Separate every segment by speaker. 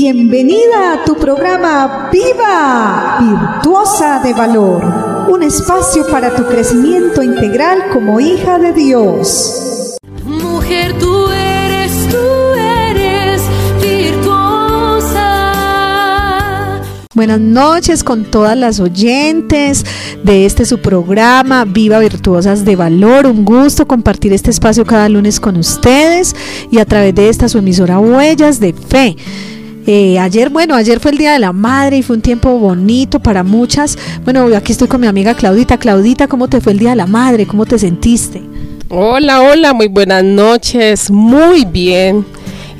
Speaker 1: Bienvenida a tu programa Viva, Virtuosa de Valor, un espacio para tu crecimiento integral como hija de Dios.
Speaker 2: Mujer, tú eres, tú eres virtuosa.
Speaker 3: Buenas noches con todas las oyentes de este su programa Viva Virtuosas de Valor. Un gusto compartir este espacio cada lunes con ustedes y a través de esta su emisora Huellas de Fe. Eh, ayer, bueno, ayer fue el Día de la Madre y fue un tiempo bonito para muchas. Bueno, aquí estoy con mi amiga Claudita. Claudita, ¿cómo te fue el Día de la Madre? ¿Cómo te sentiste?
Speaker 4: Hola, hola, muy buenas noches. Muy bien.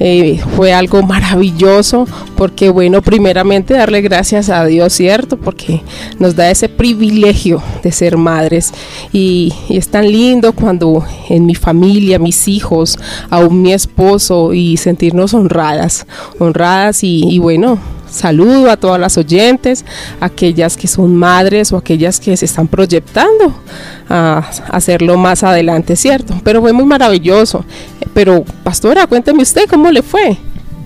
Speaker 4: Eh, fue algo maravilloso porque bueno, primeramente darle gracias a Dios, ¿cierto? Porque nos da ese privilegio de ser madres y, es tan lindo cuando en mi familia, mis hijos, aún mi esposo y sentirnos honradas, honradas y, y bueno, saludo a todas las oyentes, aquellas que son madres o aquellas que se están proyectando a hacerlo más adelante, ¿cierto? Pero fue muy maravilloso. Pero, pastora, cuénteme usted cómo le fue.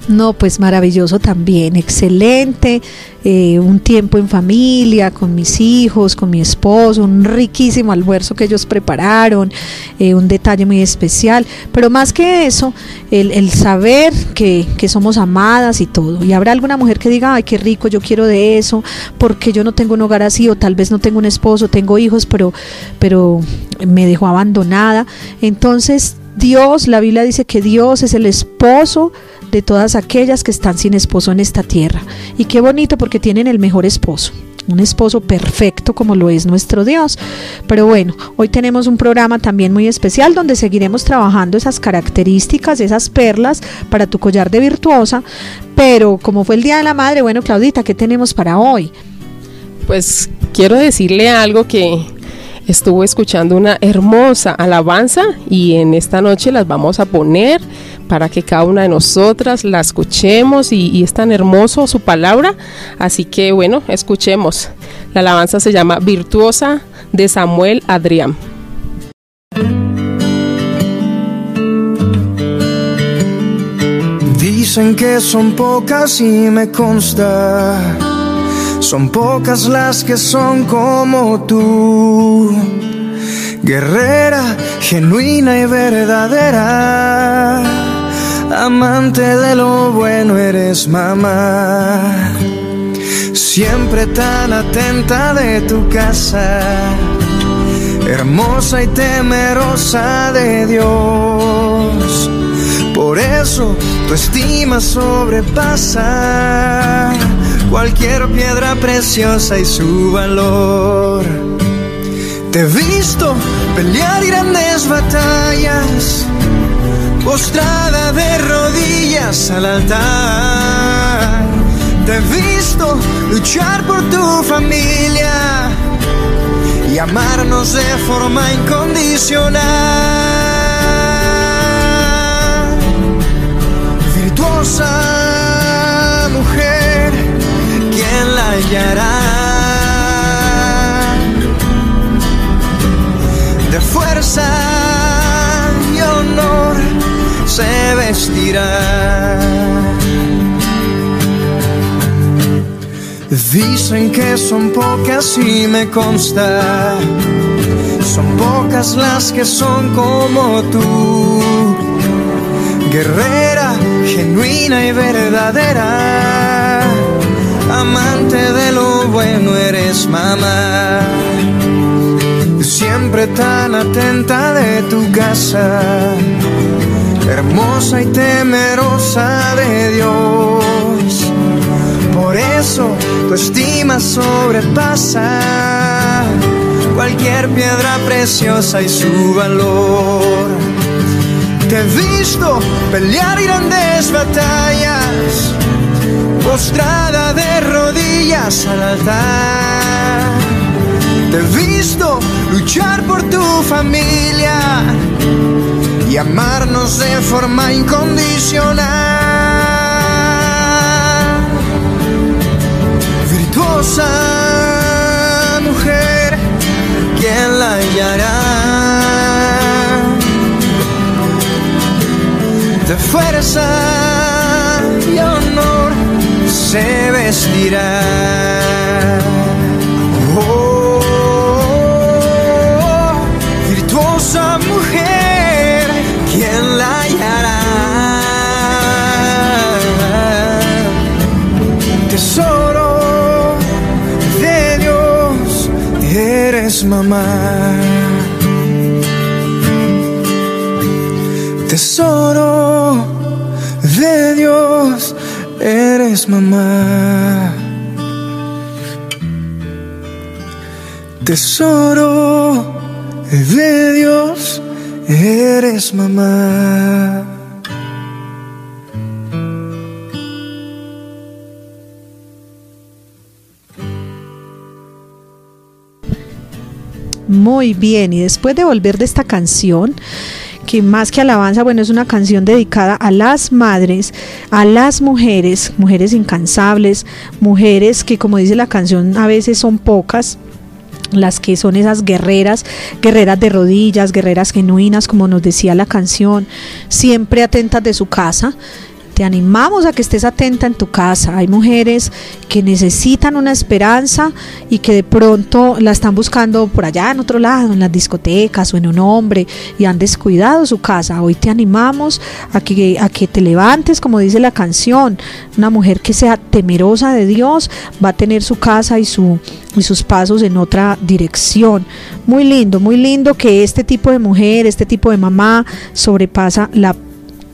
Speaker 3: No, pues maravilloso también, excelente, eh, un tiempo en familia, con mis hijos, con mi esposo, un riquísimo almuerzo que ellos prepararon, eh, un detalle muy especial, pero más que eso, el, el saber que, que, somos amadas y todo. Y habrá alguna mujer que diga, ay, qué rico, yo quiero de eso, porque yo no tengo un hogar así, o tal vez no tengo un esposo, tengo hijos, pero, pero me dejó abandonada. Entonces, Dios, la Biblia dice que Dios es el esposo de todas aquellas que están sin esposo en esta tierra. Y qué bonito porque tienen el mejor esposo, un esposo perfecto como lo es nuestro Dios. Pero bueno, hoy tenemos un programa también muy especial donde seguiremos trabajando esas características, esas perlas para tu collar de virtuosa. Pero como fue el Día de la Madre, bueno, Claudita, ¿qué tenemos para hoy?
Speaker 4: Pues quiero decirle algo que estuvo escuchando una hermosa alabanza y en esta noche las vamos a poner para que cada una de nosotras la escuchemos y, y, es tan hermoso su palabra. Así que bueno, escuchemos. La alabanza se llama Virtuosa de Samuel Adrián.
Speaker 5: Dicen que son pocas y me consta. Son pocas las que son como tú. Guerrera, genuina y verdadera. Amante de lo bueno eres mamá. Siempre tan atenta de tu casa. Hermosa y temerosa de Dios. Por eso tu estima sobrepasa cualquier piedra preciosa y su valor. Te he visto pelear grandes batallas, postrada de rodillas al altar. Te he visto luchar por tu familia y amarnos de forma incondicional. De fuerza y honor se vestirá. Dicen que son pocas y me consta. Son pocas las que son como tú. Guerrera, genuina y verdadera amante de lo bueno eres mamá. Siempre tan atenta de tu casa, hermosa y temerosa de Dios. Por eso tu estima sobrepasa cualquier piedra preciosa y su valor. Te he visto pelear grandes batallas postrada de rodillas al altar. Te he visto luchar por tu familia y amarnos de forma incondicional. Virtuosa mujer, ¿quién la hallará? De fuerza se vestirá. Oh, virtuosa mujer, ¿quién la hallará? Tesoro de Dios, eres mamá. Tesoro mamá. Tesoro de Dios, eres mamá.
Speaker 3: Muy bien, y después de volver de esta canción, que más que alabanza, bueno, es una canción dedicada a las madres, a las mujeres, mujeres incansables, mujeres que como dice la canción a veces son pocas, las que son esas guerreras, guerreras de rodillas, guerreras genuinas, como nos decía la canción, siempre atentas de su casa. Te animamos a que estés atenta en tu casa. Hay mujeres que necesitan una esperanza y que de pronto la están buscando por allá en otro lado, en las discotecas o en un hombre y han descuidado su casa. Hoy te animamos a que, a que te levantes, como dice la canción. Una mujer que sea temerosa de Dios va a tener su casa y, su, y sus pasos en otra dirección. Muy lindo, muy lindo que este tipo de mujer, este tipo de mamá sobrepasa la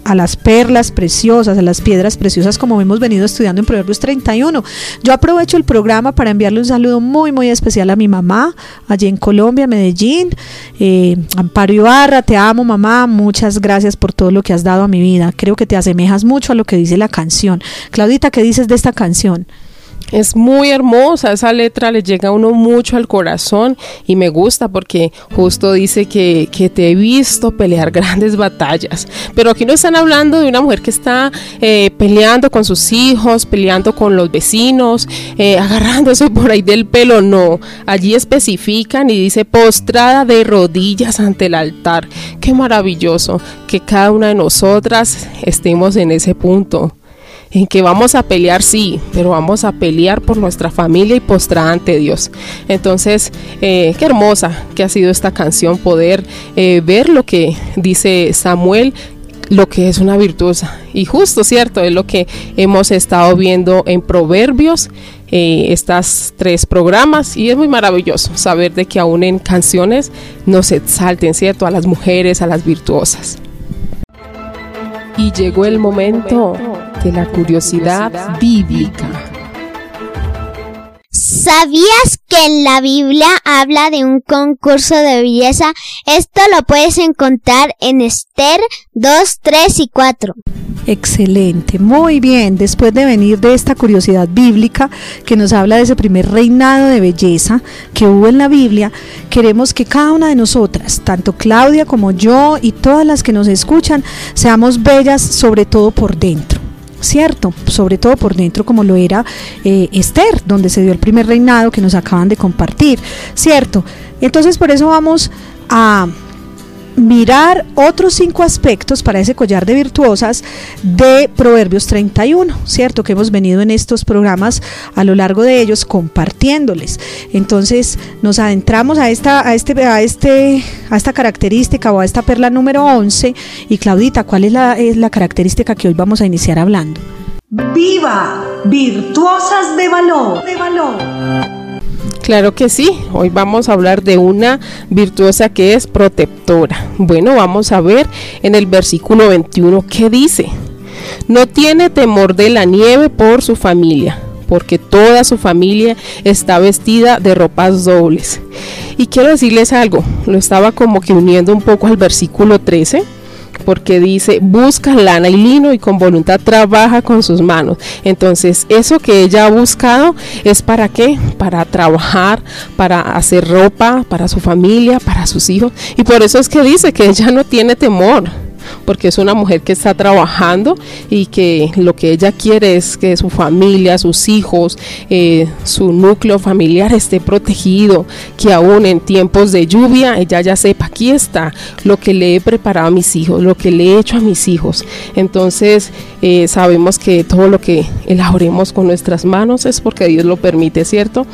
Speaker 3: a las perlas preciosas, a las piedras preciosas como hemos venido estudiando en Proverbios 31. Yo aprovecho el programa para enviarle un saludo muy, muy especial a mi mamá, allí en Colombia, Medellín. Eh, Amparo Ibarra, te amo mamá, muchas gracias por todo lo que has dado a mi vida. Creo que te asemejas mucho a lo que dice la canción. Claudita, ¿qué dices de esta canción?
Speaker 4: Es muy hermosa, esa letra le llega a uno mucho al corazón y me gusta porque justo dice que, que te he visto pelear grandes batallas. Pero aquí no están hablando de una mujer que está eh, peleando con sus hijos, peleando con los vecinos, eh, agarrándose por ahí del pelo, no. Allí especifican y dice postrada de rodillas ante el altar. Qué maravilloso que cada una de nosotras estemos en ese punto en que vamos a pelear, sí, pero vamos a pelear por nuestra familia y postrada ante Dios. Entonces, eh, qué hermosa que ha sido esta canción, poder eh, ver lo que dice Samuel lo que es una virtuosa. Y justo, ¿cierto? Es lo que hemos estado viendo en Proverbios, eh, estas tres programas, y es muy maravilloso saber de que aún en canciones nos exalten, ¿cierto? A las mujeres, a las virtuosas. Y llegó el momento de la curiosidad bíblica.
Speaker 6: ¿Sabías que en la Biblia habla de un concurso de belleza? Esto lo puedes encontrar en Esther 2, 3 y 4.
Speaker 3: Excelente, muy bien. Después de venir de esta curiosidad bíblica que nos habla de ese primer reinado de belleza que hubo en la Biblia, queremos que cada una de nosotras, tanto Claudia como yo y todas las que nos escuchan, seamos bellas sobre todo por dentro. ¿Cierto? Sobre todo por dentro como lo era eh, Esther, donde se dio el primer reinado que nos acaban de compartir. ¿Cierto? Entonces por eso vamos a mirar otros cinco aspectos para ese collar de virtuosas de Proverbios 31, ¿cierto? Que hemos venido en estos programas a lo largo de ellos compartiéndoles. Entonces nos adentramos a esta, a este, a este, a esta característica o a esta perla número 11. Y Claudita, ¿cuál es la, característica que hoy vamos a iniciar hablando?
Speaker 1: Viva, virtuosas de valor, de valor.
Speaker 4: Claro que sí, hoy vamos a hablar de una virtuosa que es protectora. Bueno, vamos a ver en el versículo 21 qué dice. No tiene temor de la nieve por su familia, porque toda su familia está vestida de ropas dobles. Y quiero decirles algo, lo estaba como que uniendo un poco al versículo 13 porque dice, busca lana y lino y con voluntad trabaja con sus manos. Entonces, eso que ella ha buscado es para qué? Para trabajar, para hacer ropa, para su familia, para sus hijos. Y por eso es que dice que ella no tiene temor porque es una mujer que está trabajando y que lo que ella quiere es que su familia, sus hijos, eh, su núcleo familiar esté protegido, que aún en tiempos de lluvia ella ya sepa, aquí está lo que le he preparado a mis hijos, lo que le he hecho a mis hijos. Entonces eh, sabemos que todo lo que elaboremos con nuestras manos es porque Dios lo permite, ¿cierto?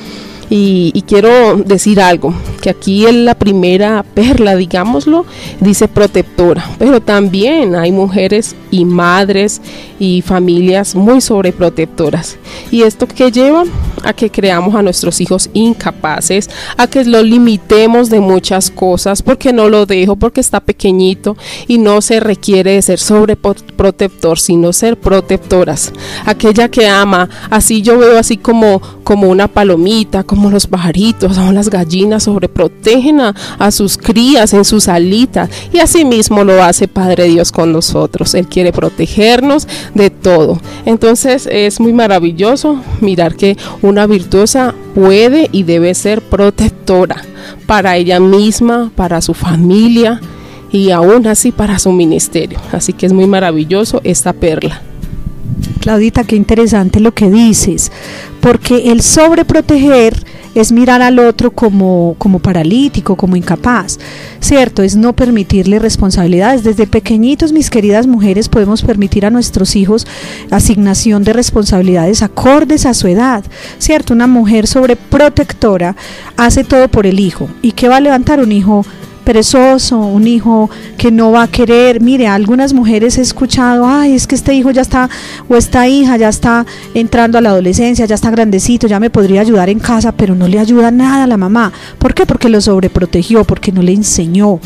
Speaker 4: Y, quiero decir algo, que aquí en la primera perla, digámoslo, dice protectora, pero también hay mujeres y madres y familias muy sobreprotectoras. Y esto que lleva a que creamos a nuestros hijos incapaces, a que lo limitemos de muchas cosas, porque no lo dejo, porque está pequeñito y no se requiere de ser sobreprotector, sino ser protectoras. Aquella que ama, así yo veo así como, como una palomita, como los pajaritos o las gallinas sobreprotegen a, a sus crías en sus alitas y así mismo lo hace Padre Dios con nosotros. Él quiere protegernos de todo. Entonces es muy maravilloso mirar que una virtuosa puede y debe ser protectora para ella misma, para su familia y aún así para su ministerio. Así que es muy maravilloso esta perla.
Speaker 3: Claudita, qué interesante lo que dices, porque el sobreproteger es mirar al otro como, como paralítico, como incapaz, ¿cierto? Es no permitirle responsabilidades. Desde pequeñitos, mis queridas mujeres, podemos permitir a nuestros hijos asignación de responsabilidades acordes a su edad, ¿cierto? Una mujer sobreprotectora hace todo por el hijo. ¿Y qué va a levantar un hijo? Perezoso, un hijo que no va a querer. Mire, algunas mujeres he escuchado, ay, es que este hijo ya está, o esta hija ya está entrando a la adolescencia, ya está grandecito, ya me podría ayudar en casa, pero no le ayuda nada a la mamá. ¿Por qué? Porque lo sobreprotegió, porque no le enseñó.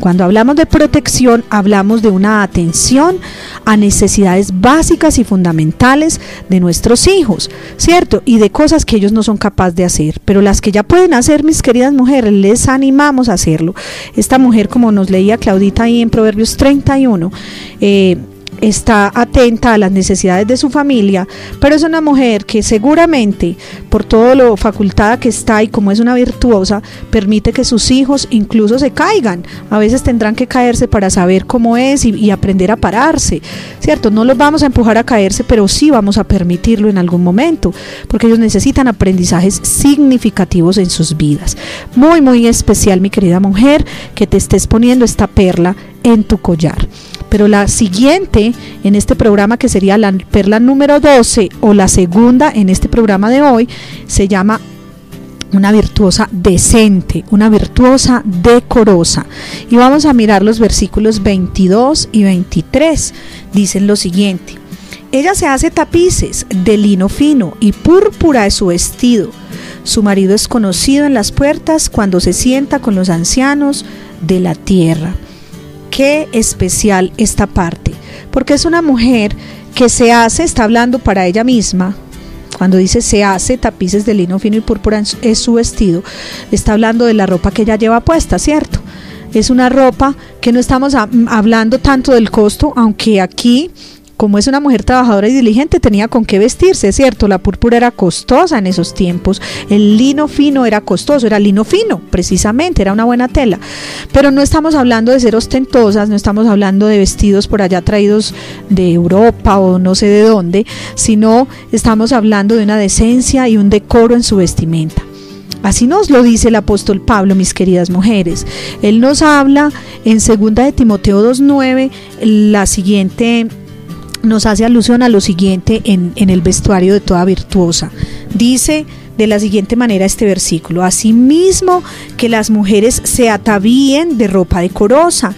Speaker 3: Cuando hablamos de protección, hablamos de una atención a necesidades básicas y fundamentales de nuestros hijos, ¿cierto? Y de cosas que ellos no son capaces de hacer, pero las que ya pueden hacer, mis queridas mujeres, les animamos a hacerlo. Esta mujer, como nos leía Claudita ahí en Proverbios 31, eh, está atenta a las necesidades de su familia, pero es una mujer que seguramente, por todo lo facultada que está y como es una virtuosa, permite que sus hijos incluso se caigan. A veces tendrán que caerse para saber cómo es y, y aprender a pararse, ¿cierto? No los vamos a empujar a caerse, pero sí vamos a permitirlo en algún momento, porque ellos necesitan aprendizajes significativos en sus vidas. Muy, muy especial, mi querida mujer, que te estés poniendo esta perla en tu collar. Pero la siguiente en este programa, que sería la perla número 12 o la segunda en este programa de hoy, se llama una virtuosa decente, una virtuosa decorosa. Y vamos a mirar los versículos 22 y 23. Dicen lo siguiente. Ella se hace tapices de lino fino y púrpura es su vestido. Su marido es conocido en las puertas cuando se sienta con los ancianos de la tierra qué especial esta parte, porque es una mujer que se hace, está hablando para ella misma, cuando dice se hace tapices de lino fino y púrpura es su vestido, está hablando de la ropa que ella lleva puesta, ¿cierto? Es una ropa que no estamos hablando tanto del costo, aunque aquí como es una mujer trabajadora y diligente, tenía con qué vestirse, ¿cierto? La púrpura era costosa en esos tiempos, el lino fino era costoso, era lino fino, precisamente, era una buena tela. Pero no estamos hablando de ser ostentosas, no estamos hablando de vestidos por allá traídos de Europa o no sé de dónde, sino estamos hablando de una decencia y un decoro en su vestimenta. Así nos lo dice el apóstol Pablo, mis queridas mujeres. Él nos habla en 2 de Timoteo 2.9 la siguiente nos hace alusión a lo siguiente en, el vestuario de toda virtuosa. Dice de la siguiente manera este versículo, asimismo que las mujeres se atavíen de ropa decorosa,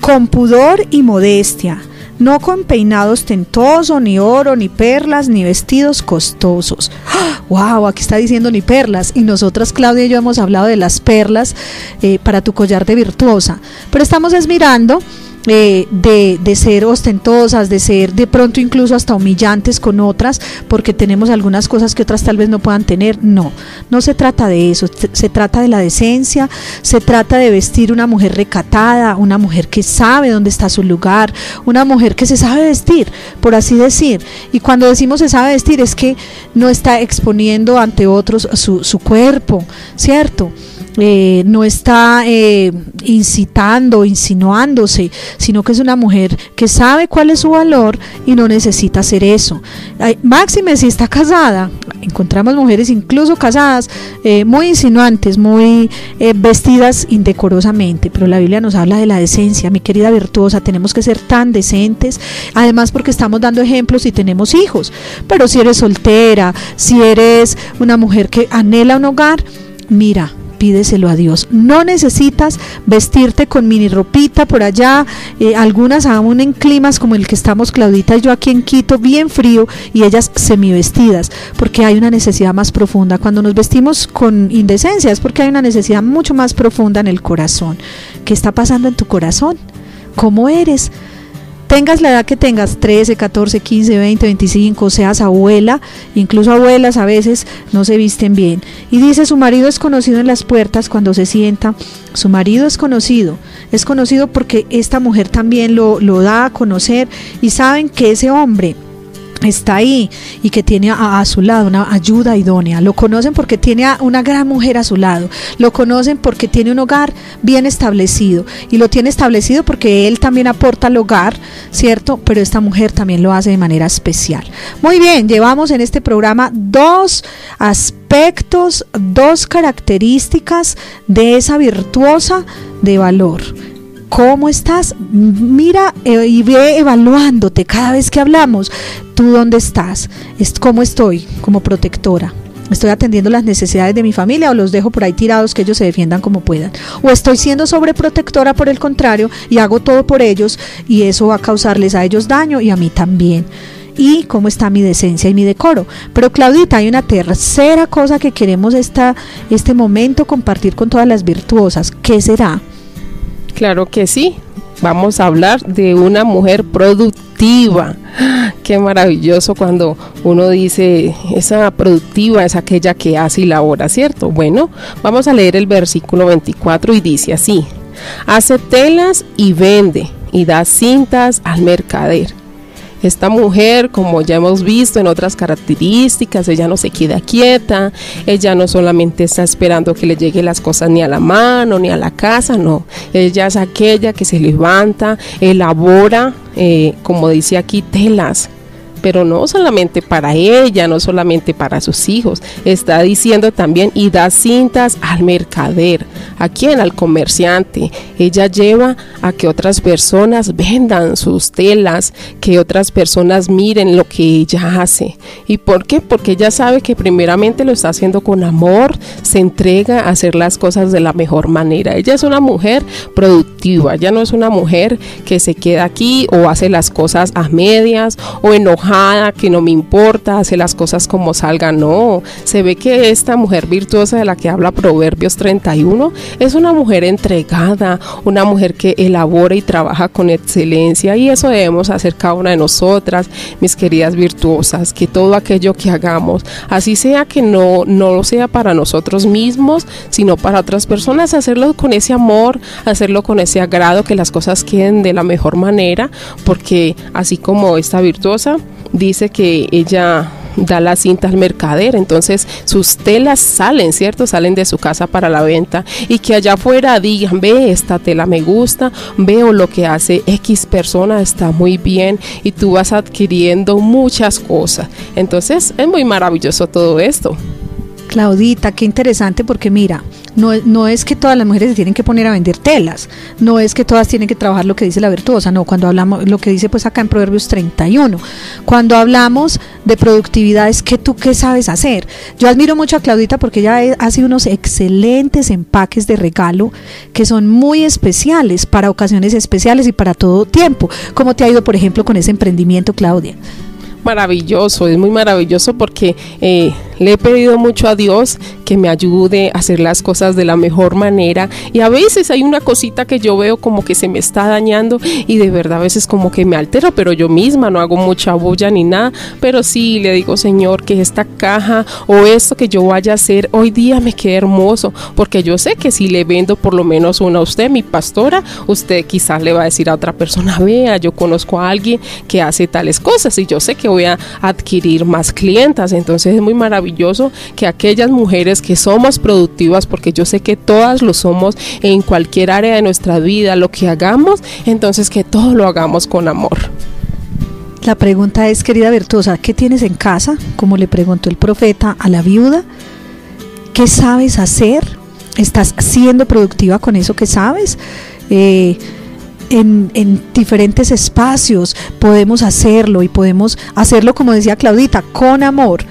Speaker 3: con pudor y modestia, no con peinado ostentoso, ni oro, ni perlas, ni vestidos costosos. ¡Wow! Aquí está diciendo ni perlas. Y nosotras, Claudia y yo, hemos hablado de las perlas eh, para tu collar de virtuosa. Pero estamos esmirando eh, de, de, ser ostentosas, de ser de pronto incluso hasta humillantes con otras, porque tenemos algunas cosas que otras tal vez no puedan tener. No, no se trata de eso, se trata de la decencia, se trata de vestir una mujer recatada, una mujer que sabe dónde está su lugar, una mujer que se sabe vestir, por así decir. Y cuando decimos se sabe vestir es que no está exponiendo ante otros su, su cuerpo, ¿cierto? Eh, no está eh, incitando, insinuándose, sino que es una mujer que sabe cuál es su valor y no necesita hacer eso. Máxime si está casada, encontramos mujeres incluso casadas eh, muy insinuantes, muy eh, vestidas indecorosamente, pero la Biblia nos habla de la decencia, mi querida virtuosa, tenemos que ser tan decentes, además porque estamos dando ejemplos y tenemos hijos, pero si eres soltera, si eres una mujer que anhela un hogar, mira, pídeselo a Dios. No necesitas vestirte con mini ropita por allá, eh, algunas aún en climas como el que estamos Claudita y yo aquí en Quito, bien frío, y ellas semivestidas, porque hay una necesidad más profunda. Cuando nos vestimos con indecencia es porque hay una necesidad mucho más profunda en el corazón. ¿Qué está pasando en tu corazón? ¿Cómo eres? Tengas la edad que tengas, 13, 14, 15, 20, 25, seas abuela, incluso abuelas a veces no se visten bien. Y dice, su marido es conocido en las puertas cuando se sienta, su marido es conocido, es conocido porque esta mujer también lo, lo da a conocer y saben que ese hombre está ahí y que tiene a, su lado una ayuda idónea. Lo conocen porque tiene a una gran mujer a su lado. Lo conocen porque tiene un hogar bien establecido. Y lo tiene establecido porque él también aporta al hogar, ¿cierto? Pero esta mujer también lo hace de manera especial. Muy bien, llevamos en este programa dos aspectos, dos características de esa virtuosa de valor ¿Cómo estás? Mira eh, y ve evaluándote cada vez que hablamos. ¿Tú dónde estás? ¿Cómo estoy como protectora? ¿Estoy atendiendo las necesidades de mi familia o los dejo por ahí tirados que ellos se defiendan como puedan? ¿O estoy siendo sobreprotectora por el contrario y hago todo por ellos y eso va a causarles a ellos daño y a mí también? y cómo está mi decencia y mi decoro. Pero Claudita, hay una tercera cosa que queremos esta, este momento compartir con todas las virtuosas. ¿Qué será?
Speaker 4: Claro que sí. Vamos a hablar de una mujer productiva. Qué maravilloso cuando uno dice, esa productiva es aquella que hace y labora, ¿cierto? Bueno, vamos a leer el versículo 24 y dice así, hace telas y vende y da cintas al mercader esta mujer, como ya hemos visto en otras características, ella no se queda quieta, ella no solamente está esperando que le lleguen las cosas ni a la mano ni a la casa, no, ella es aquella que se levanta, elabora, eh, como dice aquí, telas, pero no solamente para ella, no solamente para sus hijos, está diciendo también y da cintas al mercader, a quien, al comerciante. Ella lleva a que otras personas vendan sus telas, que otras personas miren lo que ella hace. ¿Y por qué? Porque ella sabe que primeramente lo está haciendo con amor, se entrega a hacer las cosas de la mejor manera. Ella es una mujer productiva, ella no es una mujer que se queda aquí o hace las cosas a medias o que no me importa, hace las cosas como salgan, no. Se ve que esta mujer virtuosa de la que habla Proverbios 31 es una mujer entregada, una mujer que elabora y trabaja con excelencia y eso debemos hacer cada una de nosotras, mis queridas virtuosas, que todo aquello que hagamos, así sea que no, no lo sea para nosotros mismos, sino para otras personas, hacerlo con ese amor, hacerlo con ese agrado, que las cosas queden de la mejor manera, porque así como esta virtuosa, dice que ella da la cinta al mercader, entonces sus telas salen, ¿cierto? Salen de su casa para la venta y que allá afuera digan, ve, esta tela me gusta, veo lo que hace X persona, está muy bien y tú vas adquiriendo muchas cosas. Entonces es muy maravilloso todo esto.
Speaker 3: Claudita, qué interesante porque mira, no, no, es que todas las mujeres se tienen que poner a vender telas, no es que todas tienen que trabajar lo que dice la virtuosa, no, cuando hablamos, lo que dice pues acá en Proverbios 31, cuando hablamos de productividad es que tú qué sabes hacer. Yo admiro mucho a Claudita porque ella hace unos excelentes empaques de regalo que son muy especiales para ocasiones especiales y para todo tiempo. ¿Cómo te ha ido, por ejemplo, con ese emprendimiento, Claudia?
Speaker 4: Maravilloso, es muy maravilloso porque eh, le he pedido mucho a Dios que me ayude a hacer las cosas de la mejor manera. Y a veces hay una cosita que yo veo como que se me está dañando y de verdad a veces como que me altero, pero yo misma no hago mucha bulla ni nada, pero sí le digo Señor que esta caja o esto que yo vaya a hacer hoy día me quede hermoso, porque yo sé que si le vendo por lo menos una a usted, mi pastora, usted quizás le va a decir a otra persona, vea, yo conozco a alguien que hace tales cosas y yo sé que voy a adquirir más clientas, entonces es muy maravilloso que aquellas mujeres que somos productivas, porque yo sé que todas lo somos en cualquier área de nuestra vida, lo que hagamos, entonces que todo lo hagamos con amor.
Speaker 3: La pregunta es, querida Virtuosa, ¿qué tienes en casa? Como le preguntó el profeta a la viuda. ¿Qué sabes hacer? ¿Estás siendo productiva con eso que sabes? Eh, en, en, diferentes espacios podemos hacerlo y podemos hacerlo, como decía Claudita, con amor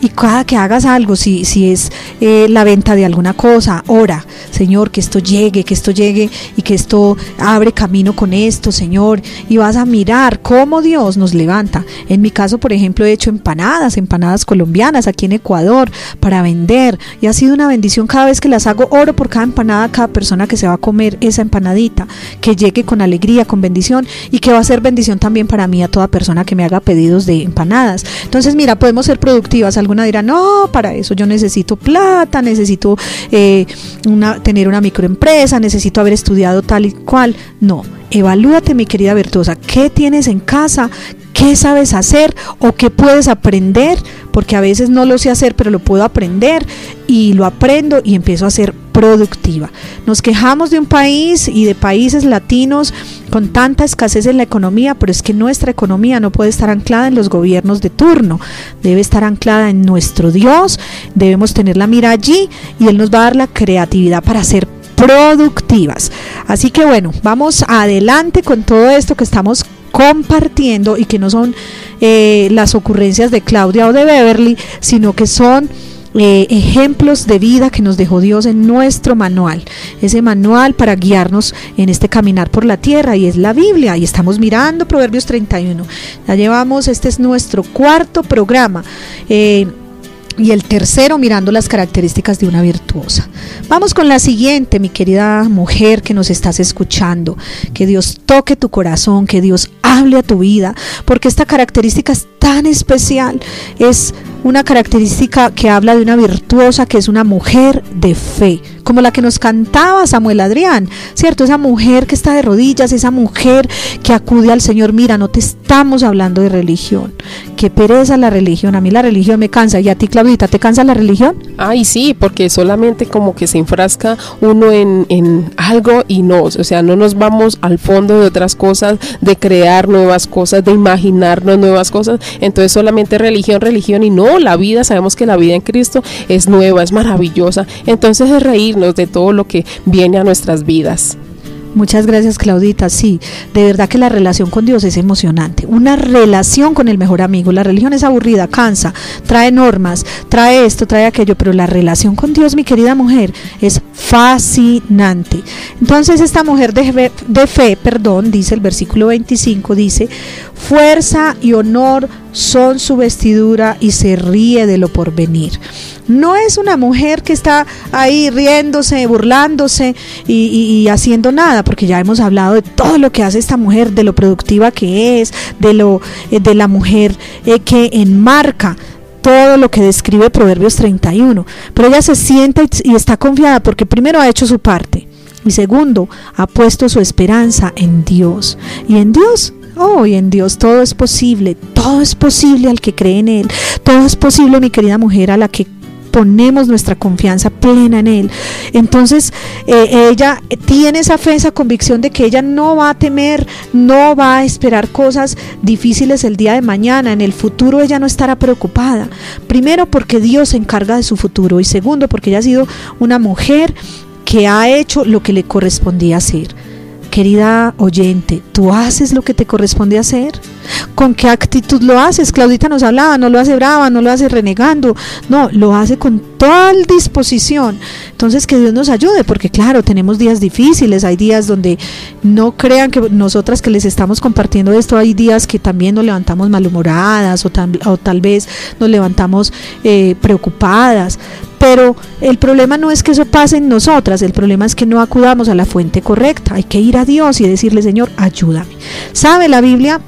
Speaker 3: y cada que hagas algo, si, si es eh, la venta de alguna cosa, ora, Señor, que esto llegue, que esto llegue y que esto abre camino con esto, Señor. Y vas a mirar cómo Dios nos levanta. En mi caso, por ejemplo, he hecho empanadas, empanadas colombianas aquí en Ecuador para vender. Y ha sido una bendición cada vez que las hago, oro por cada empanada, cada persona que se va a comer esa empanadita, que llegue con alegría, con bendición y que va a ser bendición también para mí a toda persona que me haga pedidos de empanadas. Entonces, mira, podemos ser productivas alguna dirá, no, para eso yo necesito plata, necesito eh, una, tener una microempresa, necesito haber estudiado tal y cual. No, evalúate mi querida Virtuosa, ¿qué tienes en casa? ¿Qué sabes hacer o qué puedes aprender? Porque a veces no lo sé hacer, pero lo puedo aprender y lo aprendo y empiezo a ser productiva. Nos quejamos de un país y de países latinos con tanta escasez en la economía, pero es que nuestra economía no puede estar anclada en los gobiernos de turno, debe estar anclada en nuestro Dios, debemos tener la mira allí y Él nos va a dar la creatividad para ser productivas. Así que bueno, vamos adelante con todo esto que estamos compartiendo y que no son eh, las ocurrencias de Claudia o de Beverly, sino que son eh, ejemplos de vida que nos dejó Dios en nuestro manual, ese manual para guiarnos en este caminar por la tierra y es la Biblia y estamos mirando Proverbios 31. Ya llevamos, este es nuestro cuarto programa. Eh, y el tercero mirando las características de una virtuosa. Vamos con la siguiente, mi querida mujer que nos estás escuchando. Que Dios toque tu corazón, que Dios hable a tu vida, porque esta característica es tan especial. Es una característica que habla de una virtuosa que es una mujer de fe, como la que nos cantaba Samuel Adrián, ¿cierto? Esa mujer que está de rodillas, esa mujer que acude al Señor, mira, no te estamos hablando de religión, que pereza la religión, a mí la religión me cansa, y a ti Claudita, ¿te cansa la religión?
Speaker 4: Ay, sí, porque solamente como que se enfrasca uno en, en algo y no, o sea, no nos vamos al fondo de otras cosas, de crear nuevas cosas, de imaginarnos nuevas cosas, entonces solamente religión, religión y no la vida, sabemos que la vida en Cristo es nueva, es maravillosa. Entonces es reírnos de todo lo que viene a nuestras vidas.
Speaker 3: Muchas gracias Claudita, sí, de verdad que la relación con Dios es emocionante, una relación con el mejor amigo, la religión es aburrida, cansa, trae normas, trae esto, trae aquello, pero la relación con Dios, mi querida mujer, es fascinante. Entonces esta mujer de fe, de fe perdón, dice el versículo 25, dice, fuerza y honor son su vestidura y se ríe de lo porvenir. No es una mujer que está ahí riéndose, burlándose y, haciendo nada, porque ya hemos hablado de todo lo que hace esta mujer, de lo productiva que es, de lo eh, de la mujer eh, que enmarca todo lo que describe Proverbios 31. Pero ella se sienta y está confiada porque primero ha hecho su parte y segundo ha puesto su esperanza en Dios. Y en Dios Oh, y en Dios todo es posible, todo es posible al que cree en Él, todo es posible, mi querida mujer, a la que ponemos nuestra confianza plena en Él. Entonces, eh, ella tiene esa fe, esa convicción de que ella no va a temer, no va a esperar cosas difíciles el día de mañana. En el futuro ella no estará preocupada. Primero, porque Dios se encarga de su futuro. Y segundo, porque ella ha sido una mujer que ha hecho lo que le correspondía hacer. Querida oyente, ¿tú haces lo que te corresponde hacer? ¿Con qué actitud lo haces? Claudita nos hablaba, no lo hace brava, no lo hace renegando, no, lo hace con total disposición. Entonces que Dios nos ayude, porque claro, tenemos días difíciles, hay días donde no crean que nosotras que les estamos compartiendo esto, hay días que también nos levantamos malhumoradas o, tal vez nos levantamos eh, preocupadas, pero el problema no es que eso pase en nosotras, el problema es que no acudamos a la fuente correcta. Hay que ir a Dios y decirle, Señor, ayúdame. ¿Sabe la Biblia?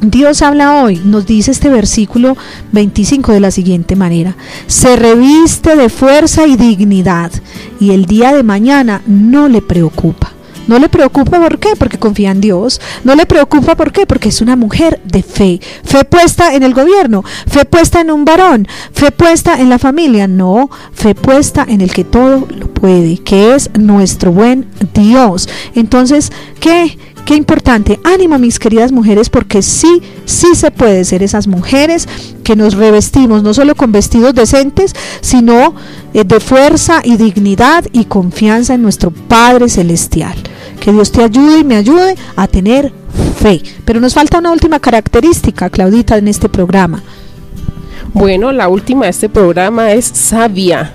Speaker 3: Dios habla hoy, nos dice este versículo 25 de la siguiente manera, se reviste de fuerza y dignidad y el día de mañana no le preocupa. No le preocupa por qué, porque confía en Dios. No le preocupa por qué, porque es una mujer de fe. Fe puesta en el gobierno, fe puesta en un varón, fe puesta en la familia. No, fe puesta en el que todo lo puede, que es nuestro buen Dios. Entonces, ¿qué? Qué importante. Ánimo, mis queridas mujeres, porque sí, sí se puede ser esas mujeres que nos revestimos, no solo con vestidos decentes, sino eh, de fuerza y dignidad y confianza en nuestro Padre Celestial. Que Dios te ayude y me ayude a tener fe. Pero nos falta una última característica, Claudita, en este programa.
Speaker 4: Bueno, la última de este programa es sabia.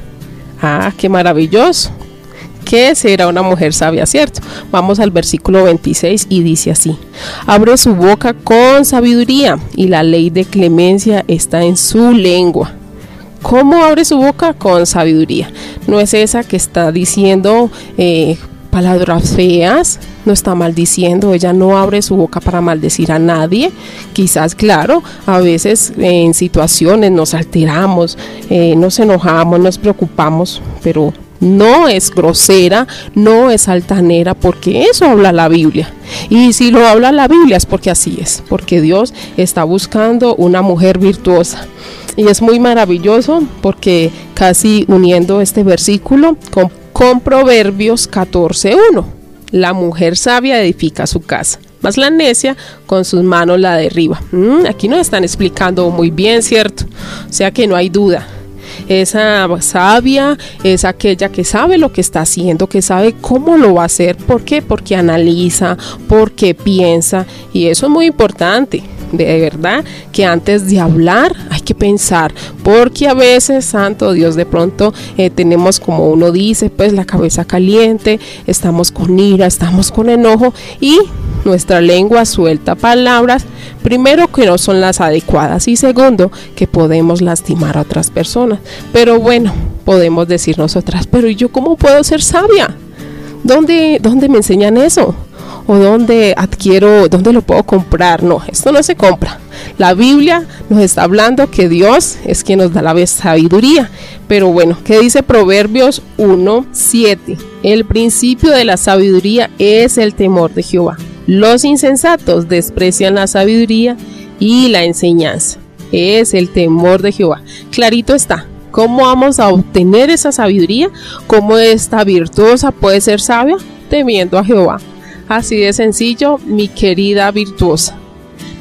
Speaker 4: Ah, qué maravilloso. ¿Qué será una mujer sabia, cierto? Vamos al versículo 26 y dice así, abre su boca con sabiduría y la ley de clemencia está en su lengua. ¿Cómo abre su boca? Con sabiduría. No es esa que está diciendo eh, palabras feas, no está maldiciendo, ella no abre su boca para maldecir a nadie. Quizás, claro, a veces en situaciones nos alteramos, eh, nos enojamos, nos preocupamos, pero no es grosera, no es altanera, porque eso habla la Biblia. Y si lo habla la Biblia es porque así es, porque Dios está buscando una mujer virtuosa. Y es muy maravilloso porque casi uniendo este versículo con, con Proverbios 14.1. La mujer sabia edifica su casa, mas la necia con sus manos la derriba. Mm, aquí nos están explicando muy bien, ¿cierto? O sea que no hay duda esa sabia es aquella que sabe lo que está haciendo, que sabe cómo lo va a hacer. ¿Por qué? Porque analiza, porque piensa. Y eso es muy importante de verdad que antes de hablar hay que pensar, porque a veces, Santo Dios, de pronto eh, tenemos, como uno dice, pues la cabeza caliente, estamos con ira, estamos con enojo y nuestra lengua suelta palabras, primero que no son las adecuadas y segundo que podemos lastimar a otras personas. Pero bueno, podemos decir nosotras, pero ¿y yo cómo puedo ser sabia? ¿Dónde, dónde me enseñan eso? ¿O dónde adquiero, dónde lo puedo comprar? No, esto no se compra. La Biblia nos está hablando que Dios es quien nos da la sabiduría. Pero bueno, ¿qué dice Proverbios 1, 7? El principio de la sabiduría es el temor de Jehová. Los insensatos desprecian la sabiduría y la enseñanza. Es el temor de Jehová. Clarito está. ¿Cómo vamos a obtener esa sabiduría? ¿Cómo esta virtuosa puede ser sabia? Temiendo a Jehová. Así de sencillo, mi querida virtuosa.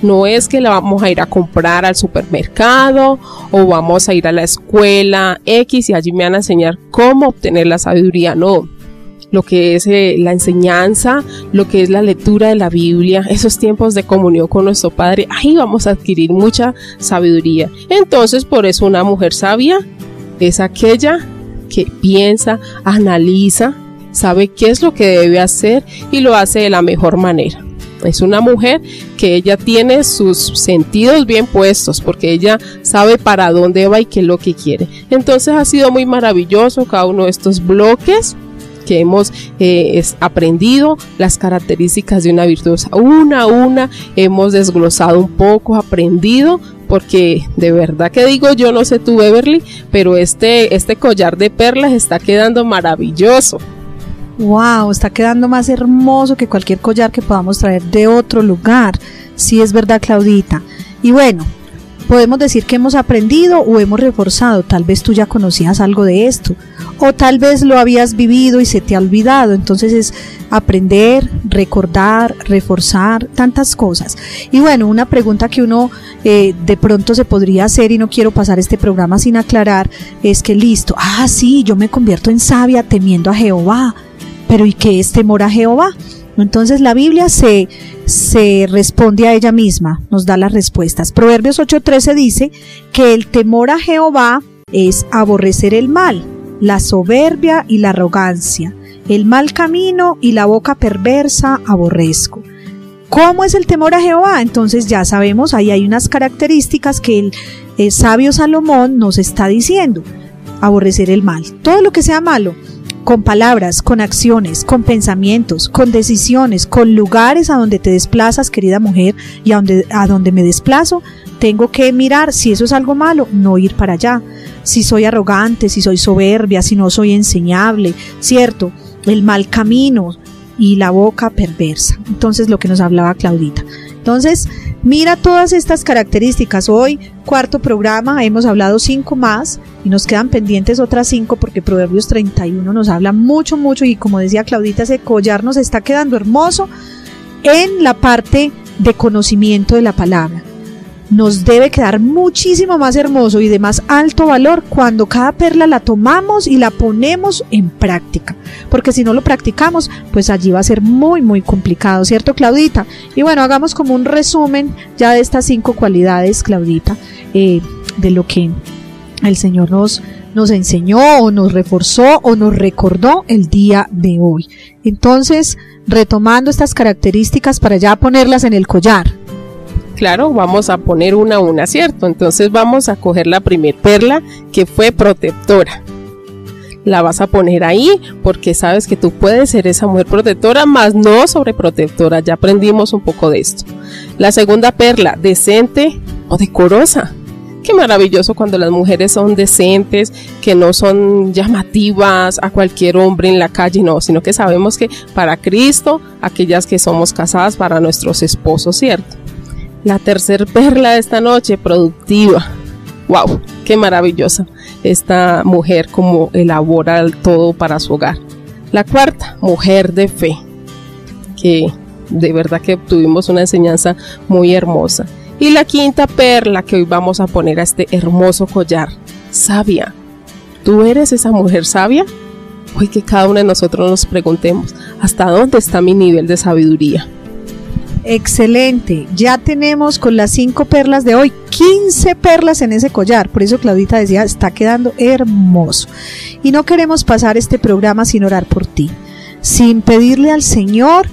Speaker 4: No es que la vamos a ir a comprar al supermercado o vamos a ir a la escuela X y allí me van a enseñar cómo obtener la sabiduría. No, lo que es eh, la enseñanza, lo que es la lectura de la Biblia, esos tiempos de comunión con nuestro Padre, ahí vamos a adquirir mucha sabiduría. Entonces, por eso una mujer sabia es aquella que piensa, analiza, sabe qué es lo que debe hacer y lo hace de la mejor manera. Es una mujer que ella tiene sus sentidos bien puestos porque ella sabe para dónde va y qué es lo que quiere. Entonces ha sido muy maravilloso cada uno de estos bloques que hemos eh, aprendido las características de una virtuosa. Una a una hemos desglosado un poco, aprendido, porque de verdad que digo, yo no sé tú, Beverly, pero este, este collar de perlas está quedando maravilloso.
Speaker 3: Wow, está quedando más hermoso que cualquier collar que podamos traer de otro lugar. Sí, es verdad, Claudita. Y bueno, podemos decir que hemos aprendido o hemos reforzado. Tal vez tú ya conocías algo de esto o tal vez lo habías vivido y se te ha olvidado. Entonces es aprender, recordar, reforzar, tantas cosas. Y bueno, una pregunta que uno eh, de pronto se podría hacer y no quiero pasar este programa sin aclarar es que listo, ah, sí, yo me convierto en sabia temiendo a Jehová. Pero ¿y qué es temor a Jehová? Entonces la Biblia se, se responde a ella misma, nos da las respuestas. Proverbios 8:13 dice que el temor a Jehová es aborrecer el mal, la soberbia y la arrogancia, el mal camino y la boca perversa aborrezco. ¿Cómo es el temor a Jehová? Entonces ya sabemos, ahí hay unas características que el, el sabio Salomón nos está diciendo. Aborrecer el mal, todo lo que sea malo, con palabras, con acciones, con pensamientos, con decisiones, con lugares a donde te desplazas, querida mujer, y a donde, a donde me desplazo, tengo que mirar si eso es algo malo, no ir para allá. Si soy arrogante, si soy soberbia, si no soy enseñable, ¿cierto? El mal camino, y la boca perversa. Entonces lo que nos hablaba Claudita. Entonces, mira todas estas características. Hoy, cuarto programa, hemos hablado cinco más y nos quedan pendientes otras cinco porque Proverbios 31 nos habla mucho, mucho y como decía Claudita, ese collar nos está quedando hermoso en la parte de conocimiento de la palabra nos debe quedar muchísimo más hermoso y de más alto valor cuando cada perla la tomamos y la ponemos en práctica. Porque si no lo practicamos, pues allí va a ser muy, muy complicado, ¿cierto, Claudita? Y bueno, hagamos como un resumen ya de estas cinco cualidades, Claudita, eh, de lo que el Señor nos, nos enseñó o nos reforzó o nos recordó el día de hoy. Entonces, retomando estas características para ya ponerlas en el collar,
Speaker 4: claro, vamos a poner una a una, ¿cierto? Entonces vamos a coger la primer perla que fue protectora. La vas a poner ahí porque sabes que tú puedes ser esa mujer protectora, más no sobreprotectora. Ya aprendimos un poco de esto. La segunda perla, decente o decorosa. Qué maravilloso cuando las mujeres son decentes, que no son llamativas a cualquier hombre en la calle, no, sino que sabemos que para Cristo, aquellas que somos casadas para nuestros esposos, ¿cierto? La tercer perla de esta noche, productiva. ¡Wow! ¡Qué maravillosa! Esta mujer como elabora todo para su hogar. La cuarta, mujer de fe. Que de verdad que tuvimos una enseñanza muy hermosa. Y la quinta perla que hoy vamos a poner a este hermoso collar, sabia. ¿Tú eres esa mujer sabia? Hoy que cada uno de nosotros nos preguntemos, ¿hasta dónde está mi nivel de sabiduría?
Speaker 3: Excelente. Ya tenemos con las cinco perlas de hoy 15 perlas en ese collar. Por eso Claudita decía, está quedando hermoso. Y no queremos pasar este programa sin orar por ti, sin pedirle al Señor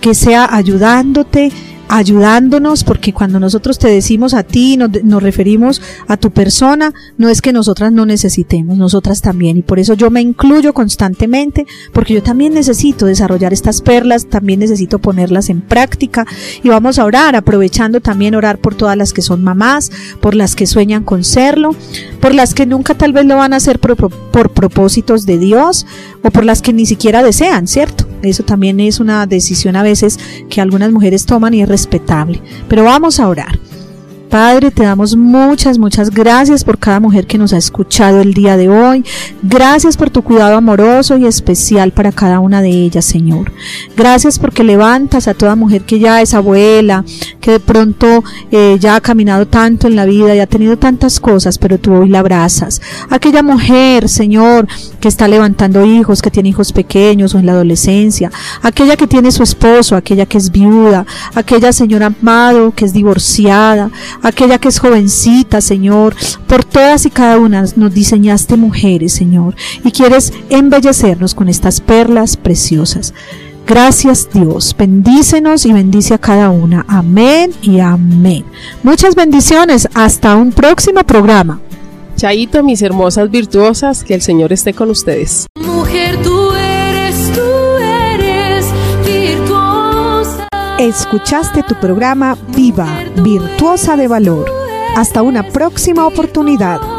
Speaker 3: que sea ayudándote, ayudándonos, porque cuando nosotros te decimos a ti, nos, referimos a tu persona, no es que nosotras no necesitemos, nosotras también. Y por eso yo me incluyo constantemente, porque yo también necesito desarrollar estas perlas, también necesito ponerlas en práctica. Y vamos a orar, aprovechando también orar por todas las que son mamás, por las que sueñan con serlo, por las que nunca tal vez lo van a hacer por propósitos de Dios, o por las que ni siquiera desean, ¿cierto? Eso también es una decisión a veces que algunas mujeres toman y es respetable. Pero vamos a orar. Padre, te damos muchas, muchas gracias por cada mujer que nos ha escuchado el día de hoy. Gracias por tu cuidado amoroso y especial para cada una de ellas, Señor. Gracias porque levantas a toda mujer que ya es abuela, que de pronto eh, ya ha caminado tanto en la vida y ha tenido tantas cosas, pero tú hoy la abrazas. Aquella mujer, Señor, que está levantando hijos, que tiene hijos pequeños o en la adolescencia. Aquella que tiene su esposo, aquella que es viuda. Aquella señora amado que es divorciada aquella que es jovencita, Señor. Por todas y cada una nos diseñaste mujeres, Señor, y quieres embellecernos con estas perlas preciosas. Gracias Dios, bendícenos y bendice a cada una. Amén y amén. Muchas bendiciones, hasta un próximo programa.
Speaker 4: Chaito, mis hermosas virtuosas, que el Señor esté con ustedes.
Speaker 2: Mujer, tú
Speaker 1: Escuchaste tu programa Viva, Virtuosa de Valor. Hasta una próxima oportunidad.